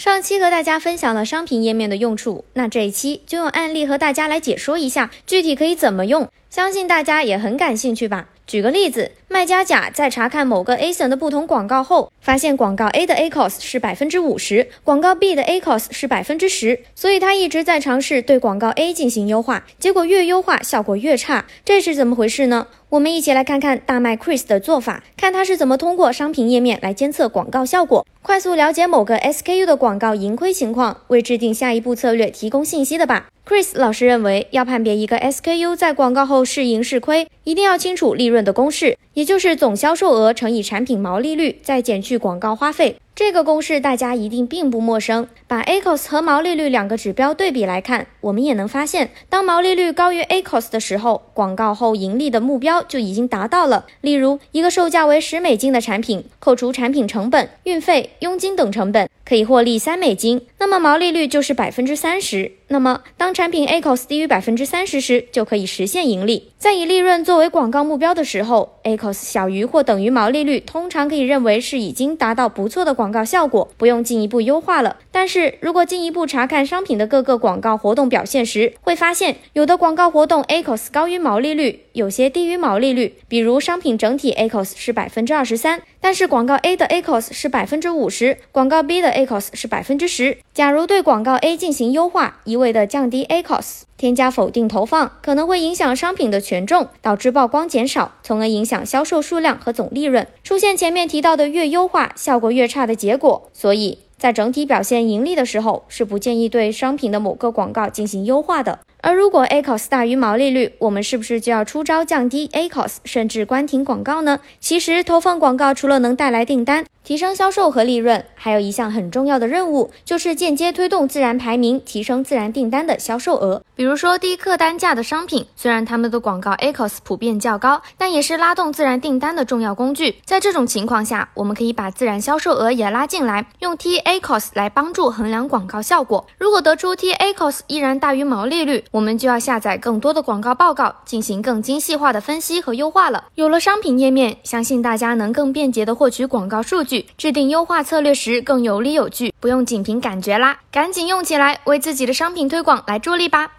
上期和大家分享了商品页面的用处，那这一期就用案例和大家来解说一下，具体可以怎么用，相信大家也很感兴趣吧。举个例子，卖家甲在查看某个 ASIN 的不同广告后，发现广告 A 的 ACOS 是百分之五十，广告 B 的 ACOS 是百分之十，所以他一直在尝试对广告 A 进行优化，结果越优化效果越差，这是怎么回事呢？我们一起来看看大麦 Chris 的做法，看他是怎么通过商品页面来监测广告效果，快速了解某个 SKU 的广告盈亏情况，为制定下一步策略提供信息的吧。Chris 老师认为，要判别一个 SKU 在广告后是盈是亏，一定要清楚利润的公式，也就是总销售额乘以产品毛利率，再减去广告花费。这个公式大家一定并不陌生。把 ACOS 和毛利率两个指标对比来看，我们也能发现，当毛利率高于 ACOS 的时候，广告后盈利的目标就已经达到了。例如，一个售价为十美金的产品，扣除产品成本、运费、佣金等成本，可以获利三美金，那么毛利率就是百分之三十。那么，当产品 ACOS 低于百分之三十时，就可以实现盈利。在以利润作为广告目标的时候，ACOS 小于或等于毛利率，通常可以认为是已经达到不错的广广告效果，不用进一步优化了。但是如果进一步查看商品的各个广告活动表现时，会发现有的广告活动 ACOS 高于毛利率，有些低于毛利率。比如商品整体 ACOS 是百分之二十三，但是广告 A 的 ACOS 是百分之五十，广告 B 的 ACOS 是百分之十。假如对广告 A 进行优化，一味的降低 ACOS，添加否定投放，可能会影响商品的权重，导致曝光减少，从而影响销售数量和总利润，出现前面提到的越优化效果越差的结果。所以在整体表现盈利的时候，是不建议对商品的某个广告进行优化的。而如果 ACOS 大于毛利率，我们是不是就要出招降低 ACOS，甚至关停广告呢？其实投放广告除了能带来订单。提升销售和利润，还有一项很重要的任务，就是间接推动自然排名，提升自然订单的销售额。比如说低客单价的商品，虽然他们的广告 ACOS 普遍较高，但也是拉动自然订单的重要工具。在这种情况下，我们可以把自然销售额也拉进来，用 T ACOS 来帮助衡量广告效果。如果得出 T ACOS 依然大于毛利率，我们就要下载更多的广告报告，进行更精细化的分析和优化了。有了商品页面，相信大家能更便捷的获取广告数据。制定优化策略时更有理有据，不用仅凭感觉啦，赶紧用起来，为自己的商品推广来助力吧。